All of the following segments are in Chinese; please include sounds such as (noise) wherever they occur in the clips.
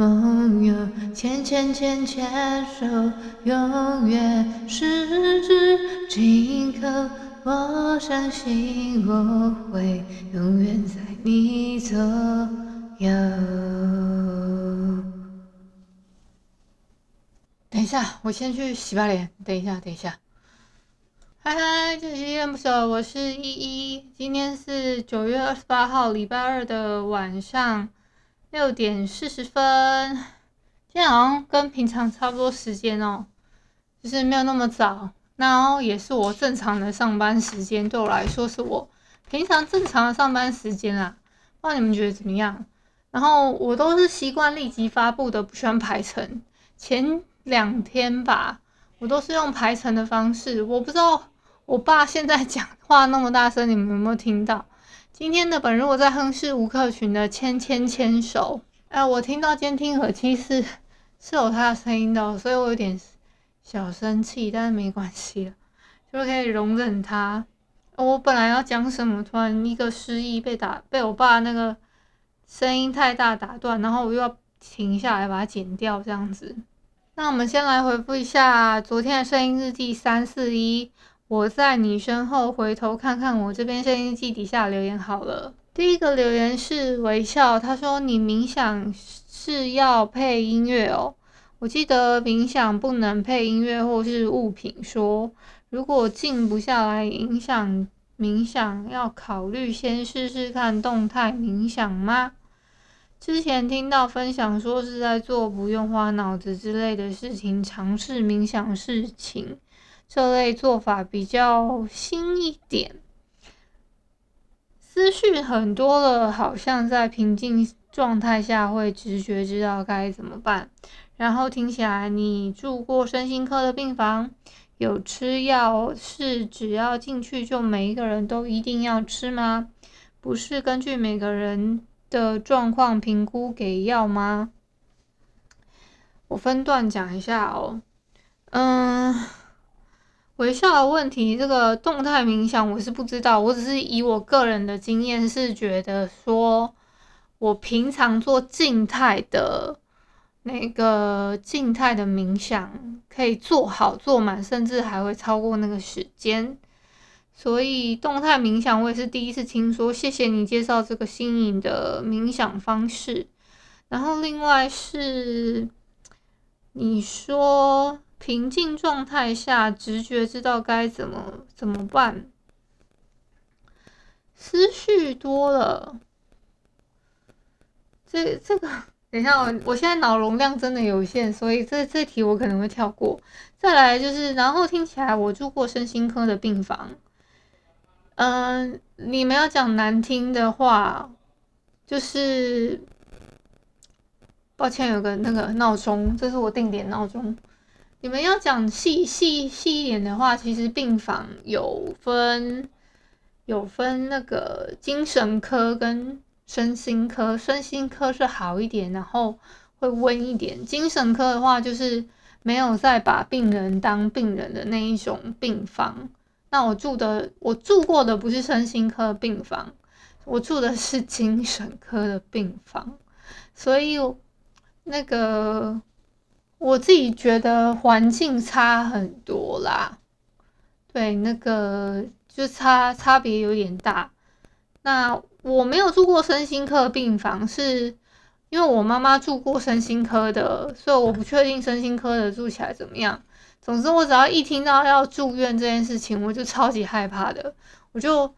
朋友。牵牵牵牵手，永远十指紧扣。我相信我会永远在你左右。等一下，我先去洗把脸。等一下，等一下。嗨嗨，这里是依依恋不舍，我是依依。今天是九月二十八号，礼拜二的晚上六点四十分。今天好像跟平常差不多时间哦，就是没有那么早。然后也是我正常的上班时间，对我来说是我平常正常的上班时间啦。不知道你们觉得怎么样？然后我都是习惯立即发布的，不喜欢排程。前两天吧，我都是用排程的方式，我不知道。我爸现在讲话那么大声，你们有没有听到？今天的本日我在哼是吴克群的牵牵牵手。哎，我听到监听耳机是 (laughs) 是有他的声音的，所以我有点小生气，但是没关系了，就可以容忍他。我本来要讲什么，突然一个失忆被打，被我爸那个声音太大打断，然后我又要停下来把它剪掉，这样子。那我们先来回复一下昨天的声音日记三四一。我在你身后，回头看看我这边声音记底下留言好了。第一个留言是微笑，他说你冥想是要配音乐哦。我记得冥想不能配音乐或是物品说，说如果静不下来影响冥想，要考虑先试试看动态冥想吗？之前听到分享说是在做不用花脑子之类的事情，尝试冥想事情。这类做法比较新一点，思绪很多了，好像在平静状态下会直觉知道该怎么办。然后听起来你住过身心科的病房，有吃药是只要进去就每一个人都一定要吃吗？不是根据每个人的状况评估给药吗？我分段讲一下哦，嗯。微笑的问题，这个动态冥想我是不知道，我只是以我个人的经验是觉得说，我平常做静态的那个静态的冥想可以做好做满，甚至还会超过那个时间。所以动态冥想我也是第一次听说，谢谢你介绍这个新颖的冥想方式。然后另外是你说。平静状态下，直觉知道该怎么怎么办。思绪多了，这这个等一下，我我现在脑容量真的有限，所以这这题我可能会跳过。再来就是，然后听起来我住过身心科的病房。嗯，你们要讲难听的话，就是抱歉，有个那个闹钟，这是我定点闹钟。你们要讲细细细一点的话，其实病房有分有分那个精神科跟身心科，身心科是好一点，然后会温一点。精神科的话，就是没有再把病人当病人的那一种病房。那我住的我住过的不是身心科病房，我住的是精神科的病房，所以那个。我自己觉得环境差很多啦，对，那个就差差别有点大。那我没有住过身心科病房，是因为我妈妈住过身心科的，所以我不确定身心科的住起来怎么样。总之，我只要一听到要住院这件事情，我就超级害怕的，我就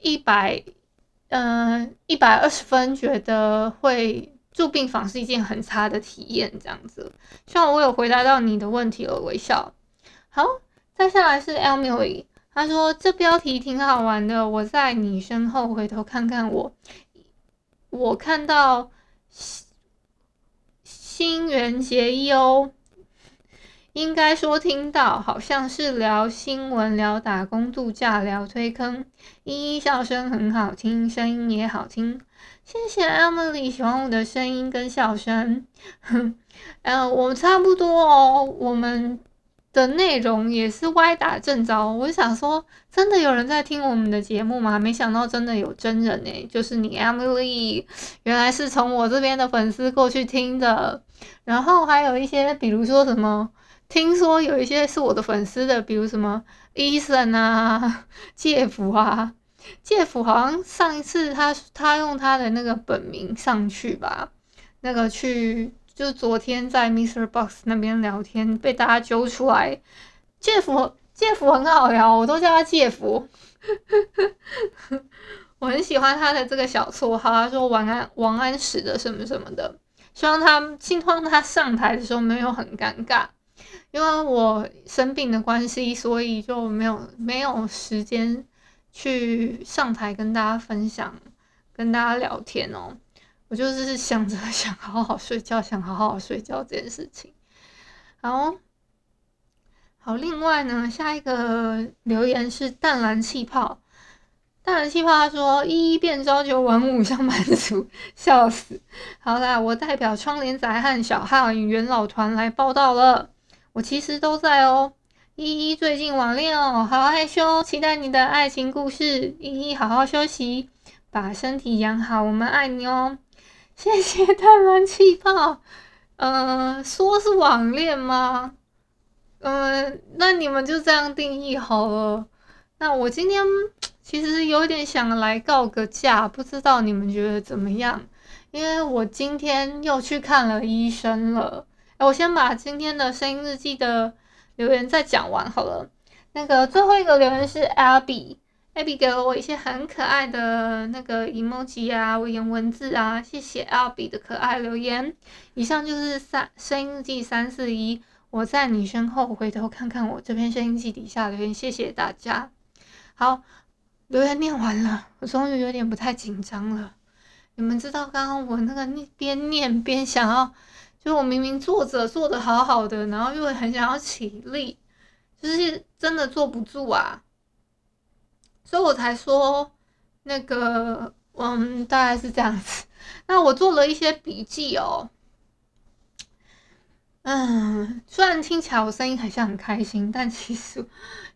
一百，嗯，一百二十分觉得会。住病房是一件很差的体验，这样子。希望我有回答到你的问题了，微笑。好，再下来是 Emily，他说这标题挺好玩的。我在你身后，回头看看我，我看到新新元结衣哦。应该说听到，好像是聊新闻、聊打工度假、聊推坑。依依笑声很好听，声音也好听。谢谢 Emily 喜欢我的声音跟笑声。哼，(laughs) 呃，我差不多哦，我们的内容也是歪打正着。我想说，真的有人在听我们的节目吗？没想到真的有真人诶，就是你 Emily，原来是从我这边的粉丝过去听的。然后还有一些，比如说什么。听说有一些是我的粉丝的，比如什么 Eason 啊、(laughs) 介甫啊，介甫好像上一次他他用他的那个本名上去吧，那个去就昨天在 Mr. Box 那边聊天被大家揪出来，介甫介甫很好聊，我都叫他介甫，(laughs) 我很喜欢他的这个小绰号，他说王安王安石的什么什么的，希望他希望他上台的时候没有很尴尬。因为我生病的关系，所以就没有没有时间去上台跟大家分享、跟大家聊天哦。我就是想着 (laughs) 想好好睡觉，想好好睡觉这件事情。好，好，另外呢，下一个留言是淡蓝气泡，淡蓝气泡他说一一变朝九晚五上班族，笑死。好啦，我代表窗帘仔和小号元老团来报道了。我其实都在哦，依依最近网恋哦，好害羞，期待你的爱情故事。依依好好休息，把身体养好，我们爱你哦。谢谢淡蓝气泡，嗯、说是网恋吗？嗯、那你们就这样定义好了。那我今天 (tsk) 其实有点想来告个假，不知道你们觉得怎么样？因为我今天又去看了医生了。我先把今天的声音日记的留言再讲完好了。那个最后一个留言是 Abby，Abby 给了我一些很可爱的那个 emoji 啊，文言文字啊，谢谢 Abby 的可爱留言。以上就是三声音日记三四一，我在你身后，回头看看我这篇声音记底下留言，谢谢大家。好，留言念完了，我终于有点不太紧张了。你们知道刚刚我那个边念边想要。就我明明坐着坐的好好的，然后又很想要起立，就是真的坐不住啊，所以我才说那个，嗯，大概是这样子。那我做了一些笔记哦，嗯，虽然听起来我声音好像很开心，但其实，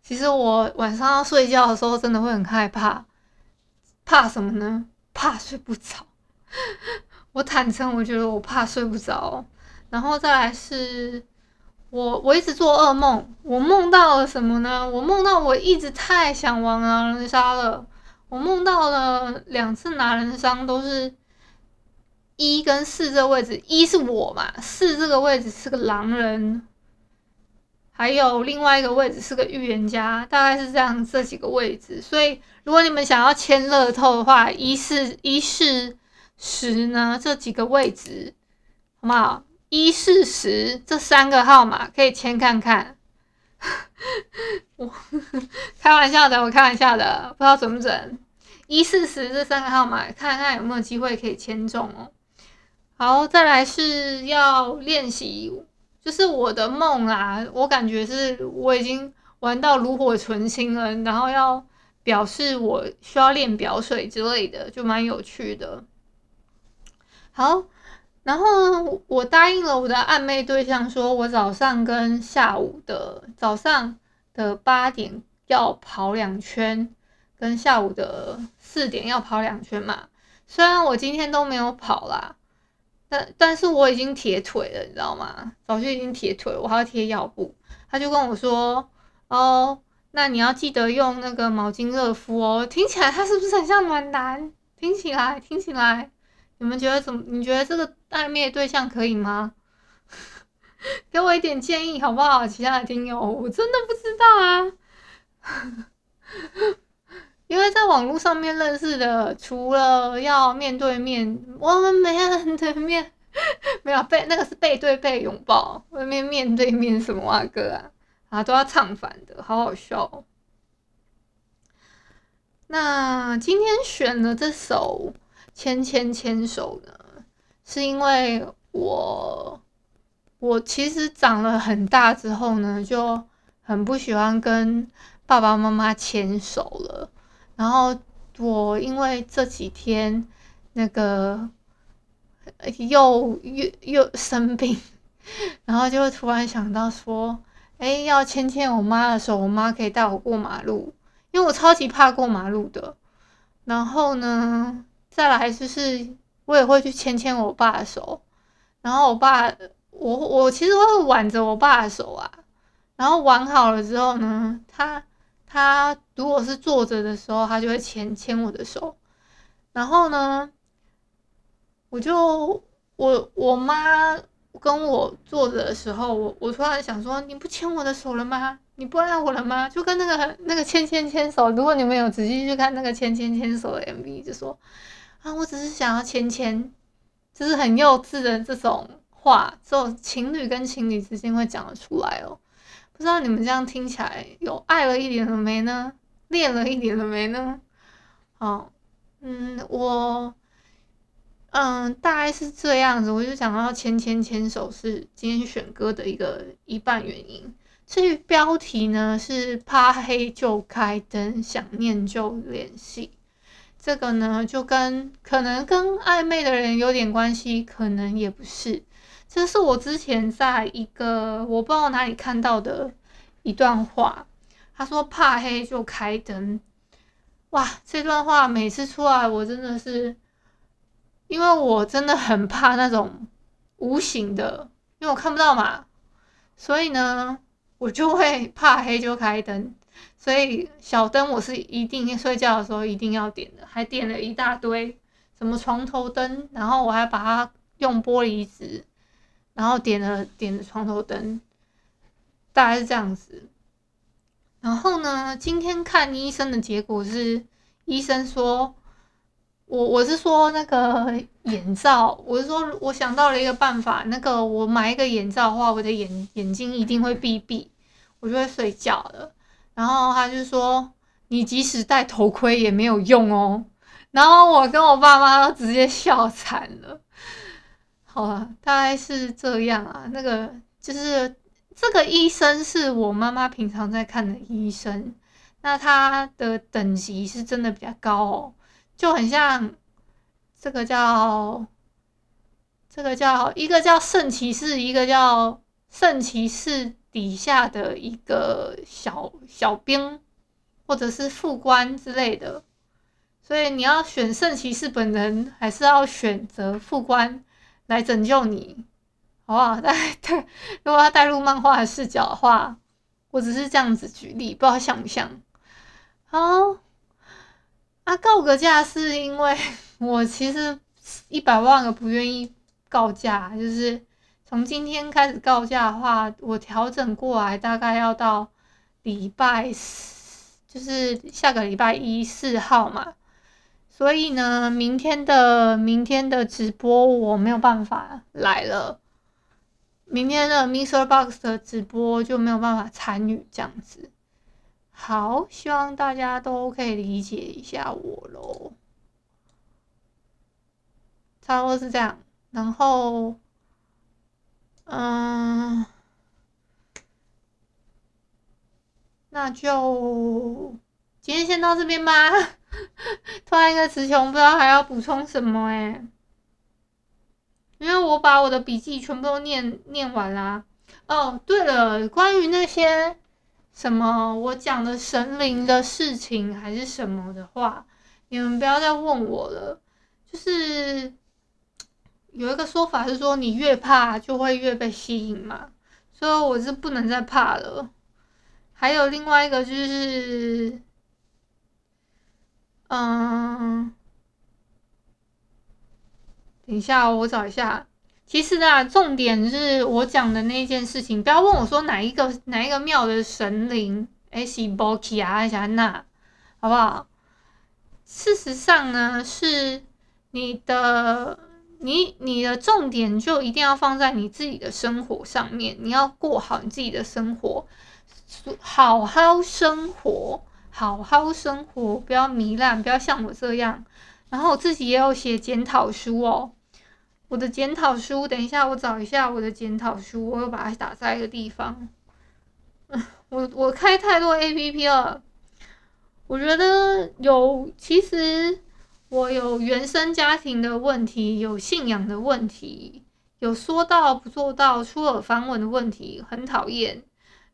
其实我晚上要睡觉的时候真的会很害怕，怕什么呢？怕睡不着。我坦诚，我觉得我怕睡不着。然后再来是我，我一直做噩梦，我梦到了什么呢？我梦到我一直太想玩狼人杀了，我梦到了两次狼人杀都是一跟四这位置，一是我嘛，四这个位置是个狼人，还有另外一个位置是个预言家，大概是这样这几个位置。所以如果你们想要签乐透的话，一四一四十呢这几个位置，好不好？一四十这三个号码可以签看看，(laughs) 我开玩笑的，我开玩笑的，不知道准不准。一四十这三个号码，看看有没有机会可以签中哦。好，再来是要练习，就是我的梦啦。我感觉是我已经玩到炉火纯青了，然后要表示我需要练表水之类的，就蛮有趣的。好。然后我答应了我的暧昧对象，说我早上跟下午的早上的八点要跑两圈，跟下午的四点要跑两圈嘛。虽然我今天都没有跑啦，但但是我已经铁腿了，你知道吗？早就已经铁腿，我还要贴药布。他就跟我说：“哦，那你要记得用那个毛巾热敷哦。”听起来他是不是很像暖男？听起来，听起来。你们觉得怎么？你觉得这个暧昧对象可以吗？(laughs) 给我一点建议好不好？其他的听友，我真的不知道啊。(laughs) 因为在网络上面认识的，除了要面对面，我们没面对面 (laughs) 没有背，那个是背对背拥抱。外面面对面什么啊哥啊啊都要唱反的，好好笑哦。那今天选了这首。牵牵牵手呢，是因为我我其实长了很大之后呢，就很不喜欢跟爸爸妈妈牵手了。然后我因为这几天那个又又又生病，然后就突然想到说，哎，要牵牵我妈的手，我妈可以带我过马路，因为我超级怕过马路的。然后呢，再来就是我也会去牵牵我爸的手，然后我爸。我我其实会挽着我爸的手啊，然后挽好了之后呢，他他如果是坐着的时候，他就会牵牵我的手，然后呢，我就我我妈跟我坐着的时候，我我突然想说，你不牵我的手了吗？你不爱我了吗？就跟那个那个牵牵牵手，如果你们有仔细去看那个牵牵牵手的 MV，就说啊，我只是想要牵牵，就是很幼稚的这种。话只有情侣跟情侣之间会讲得出来哦，不知道你们这样听起来有爱了一点了没呢？恋了一点了没呢？哦，嗯，我，嗯，大概是这样子，我就想要牵牵牵手是今天选歌的一个一半原因。至于标题呢，是怕黑就开灯，想念就联系。这个呢，就跟可能跟暧昧的人有点关系，可能也不是。这是我之前在一个我不知道哪里看到的一段话，他说怕黑就开灯，哇，这段话每次出来我真的是，因为我真的很怕那种无形的，因为我看不到嘛，所以呢，我就会怕黑就开灯，所以小灯我是一定睡觉的时候一定要点的，还点了一大堆，什么床头灯，然后我还把它用玻璃纸。然后点了点了床头灯，大概是这样子。然后呢，今天看医生的结果是，医生说，我我是说那个眼罩，我是说我想到了一个办法，那个我买一个眼罩的话，我的眼眼睛一定会闭闭，我就会睡觉了。然后他就说，你即使戴头盔也没有用哦。然后我跟我爸妈都直接笑惨了。好啊，大概是这样啊。那个就是这个医生是我妈妈平常在看的医生，那他的等级是真的比较高哦，就很像这个叫这个叫一个叫圣骑士，一个叫圣骑士底下的一个小小兵或者是副官之类的，所以你要选圣骑士本人，还是要选择副官？来拯救你，好不好？带带，如果要带入漫画的视角的话，我只是这样子举例，不知道像不像？好，啊，告个假是因为我其实一百万个不愿意告假，就是从今天开始告假的话，我调整过来大概要到礼拜四，就是下个礼拜一四号嘛。所以呢，明天的明天的直播我没有办法来了，明天的 Mr. Box 的直播就没有办法参与这样子。好，希望大家都可以理解一下我喽。差不多是这样，然后，嗯，那就今天先到这边吧。(laughs) 突然一个词穷，不知道还要补充什么哎，因为我把我的笔记全部都念念完啦。哦，对了，关于那些什么我讲的神灵的事情还是什么的话，你们不要再问我了。就是有一个说法是说，你越怕就会越被吸引嘛，所以我是不能再怕了。还有另外一个就是。嗯，等一下，我找一下。其实啊，重点是我讲的那件事情，不要问我说哪一个哪一个庙的神灵，哎，是波奇啊还是安娜，好不好？事实上呢，是你的你你的重点就一定要放在你自己的生活上面，你要过好你自己的生活，好好生活。好好生活，不要糜烂，不要像我这样。然后我自己也有写检讨书哦。我的检讨书，等一下我找一下我的检讨书，我又把它打在一个地方。(laughs) 我我开太多 APP 了，我觉得有，其实我有原生家庭的问题，有信仰的问题，有说到不做到、出尔反尔的问题，很讨厌。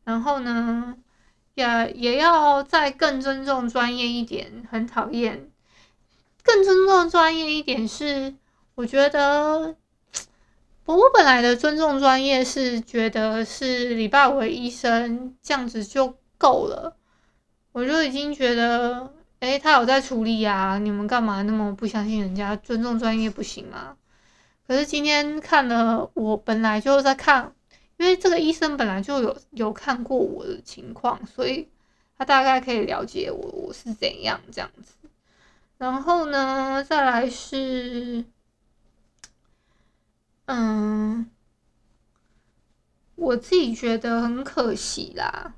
然后呢，也也要再更尊重专业一点，很讨厌。更尊重专业一点是，我觉得。我本来的尊重专业是觉得是礼拜五的医生这样子就够了，我就已经觉得，诶，他有在处理啊，你们干嘛那么不相信人家？尊重专业不行吗？可是今天看了，我本来就在看，因为这个医生本来就有有看过我的情况，所以他大概可以了解我我是怎样这样子。然后呢，再来是。嗯，我自己觉得很可惜啦。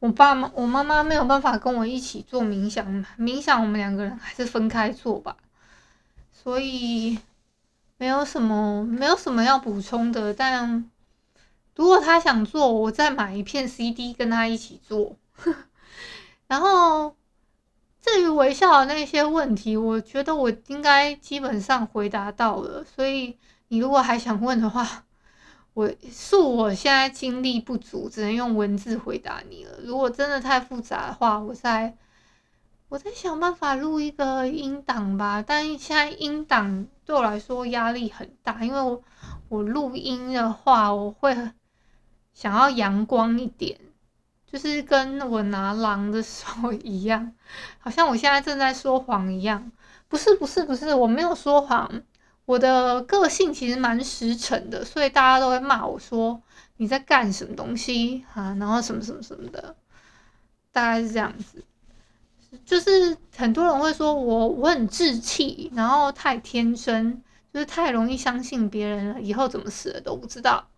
我爸妈、我妈妈没有办法跟我一起做冥想，冥想我们两个人还是分开做吧。所以没有什么，没有什么要补充的。但如果他想做，我再买一片 CD 跟他一起做。(laughs) 然后至于微笑的那些问题，我觉得我应该基本上回答到了，所以。你如果还想问的话，我恕我现在精力不足，只能用文字回答你了。如果真的太复杂的话，我再我再想办法录一个音档吧。但现在音档对我来说压力很大，因为我我录音的话，我会想要阳光一点，就是跟我拿狼的时候一样，好像我现在正在说谎一样。不是不是不是，我没有说谎。我的个性其实蛮实诚的，所以大家都会骂我说你在干什么东西啊，然后什么什么什么的，大概是这样子。就是很多人会说我我很稚气，然后太天真，就是太容易相信别人了，以后怎么死的都不知道。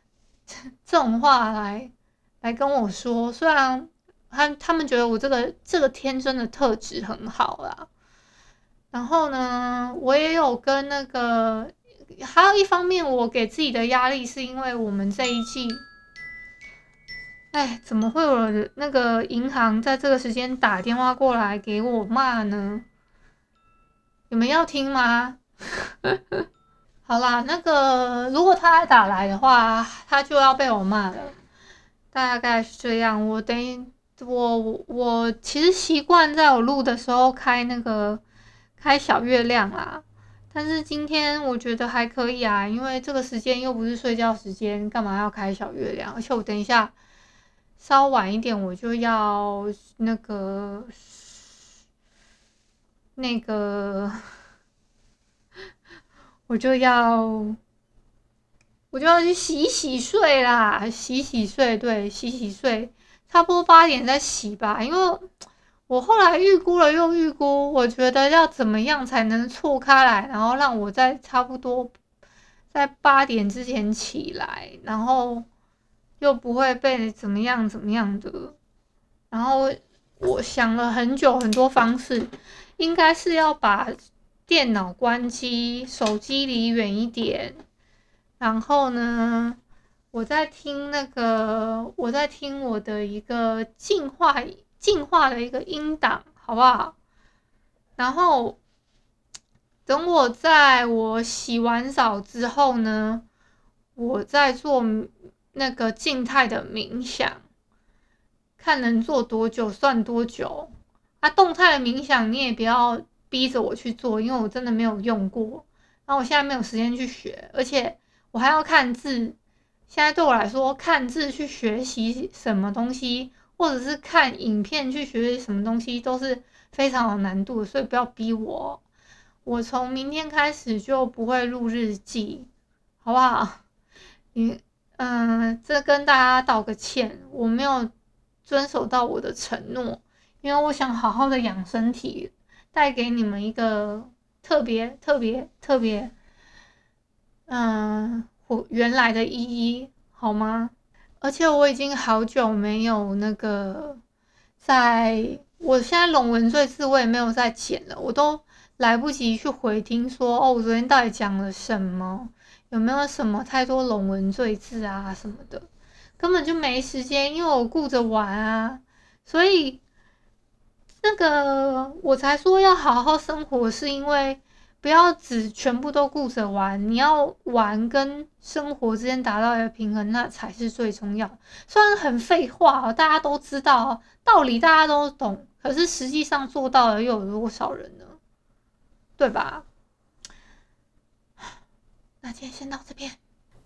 (laughs) 这种话来来跟我说，虽然他他们觉得我这个这个天真的特质很好啦。然后呢，我也有跟那个，还有一方面，我给自己的压力是因为我们这一季，哎，怎么会有那个银行在这个时间打电话过来给我骂呢？你们要听吗？(laughs) 好啦，那个如果他还打来的话，他就要被我骂了，大概是这样。我等于我我其实习惯在我录的时候开那个。开小月亮啦，但是今天我觉得还可以啊，因为这个时间又不是睡觉时间，干嘛要开小月亮？而且我等一下稍晚一点我就要那个那个，(laughs) 我就要我就要去洗洗睡啦，洗洗睡，对，洗洗睡，差不多八点再洗吧，因为。我后来预估了又预估，我觉得要怎么样才能错开来，然后让我在差不多在八点之前起来，然后又不会被怎么样怎么样的。然后我想了很久，很多方式，应该是要把电脑关机，手机离远一点，然后呢，我在听那个，我在听我的一个净化。净化的一个音档，好不好？然后等我在我洗完澡之后呢，我再做那个静态的冥想，看能做多久算多久。啊，动态的冥想你也不要逼着我去做，因为我真的没有用过。然后我现在没有时间去学，而且我还要看字。现在对我来说，看字去学习什么东西。或者是看影片去学习什么东西都是非常有难度的，所以不要逼我。我从明天开始就不会录日记，好不好？你，嗯，这跟大家道个歉，我没有遵守到我的承诺，因为我想好好的养身体，带给你们一个特别特别特别，嗯，我原来的意义，好吗？而且我已经好久没有那个，在我现在龙文赘字我也没有再剪了，我都来不及去回听说，哦，我昨天到底讲了什么，有没有什么太多龙文赘字啊什么的，根本就没时间，因为我顾着玩啊，所以那个我才说要好好生活，是因为。不要只全部都顾着玩，你要玩跟生活之间达到一个平衡，那才是最重要。虽然很废话，大家都知道道理，大家都懂，可是实际上做到的又有多少人呢？对吧？(sighs) 那今天先到这边。